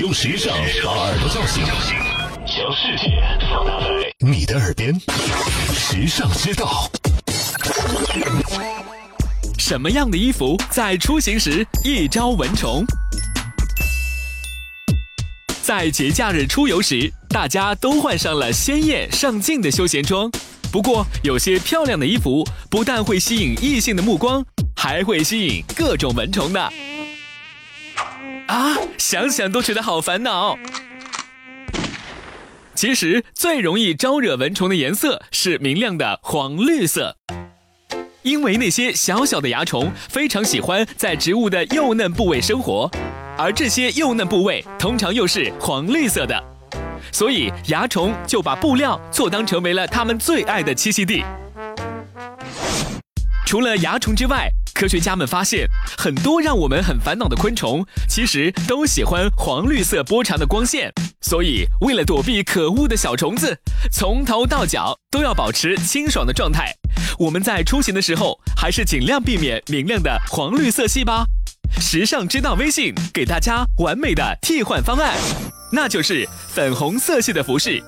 用时尚把耳朵叫醒，将世界放大在你的耳边，时尚之道。什么样的衣服在出行时一招蚊虫？在节假日出游时，大家都换上了鲜艳上镜的休闲装。不过，有些漂亮的衣服不但会吸引异性的目光，还会吸引各种蚊虫呢。啊，想想都觉得好烦恼。其实，最容易招惹蚊虫的颜色是明亮的黄绿色，因为那些小小的蚜虫非常喜欢在植物的幼嫩部位生活，而这些幼嫩部位通常又是黄绿色的，所以蚜虫就把布料错当成为了它们最爱的栖息地。除了蚜虫之外，科学家们发现，很多让我们很烦恼的昆虫，其实都喜欢黄绿色波长的光线。所以，为了躲避可恶的小虫子，从头到脚都要保持清爽的状态。我们在出行的时候，还是尽量避免明亮的黄绿色系吧。时尚之道微信给大家完美的替换方案，那就是粉红色系的服饰。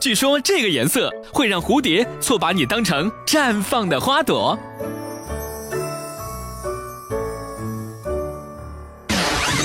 据说这个颜色会让蝴蝶错把你当成绽放的花朵。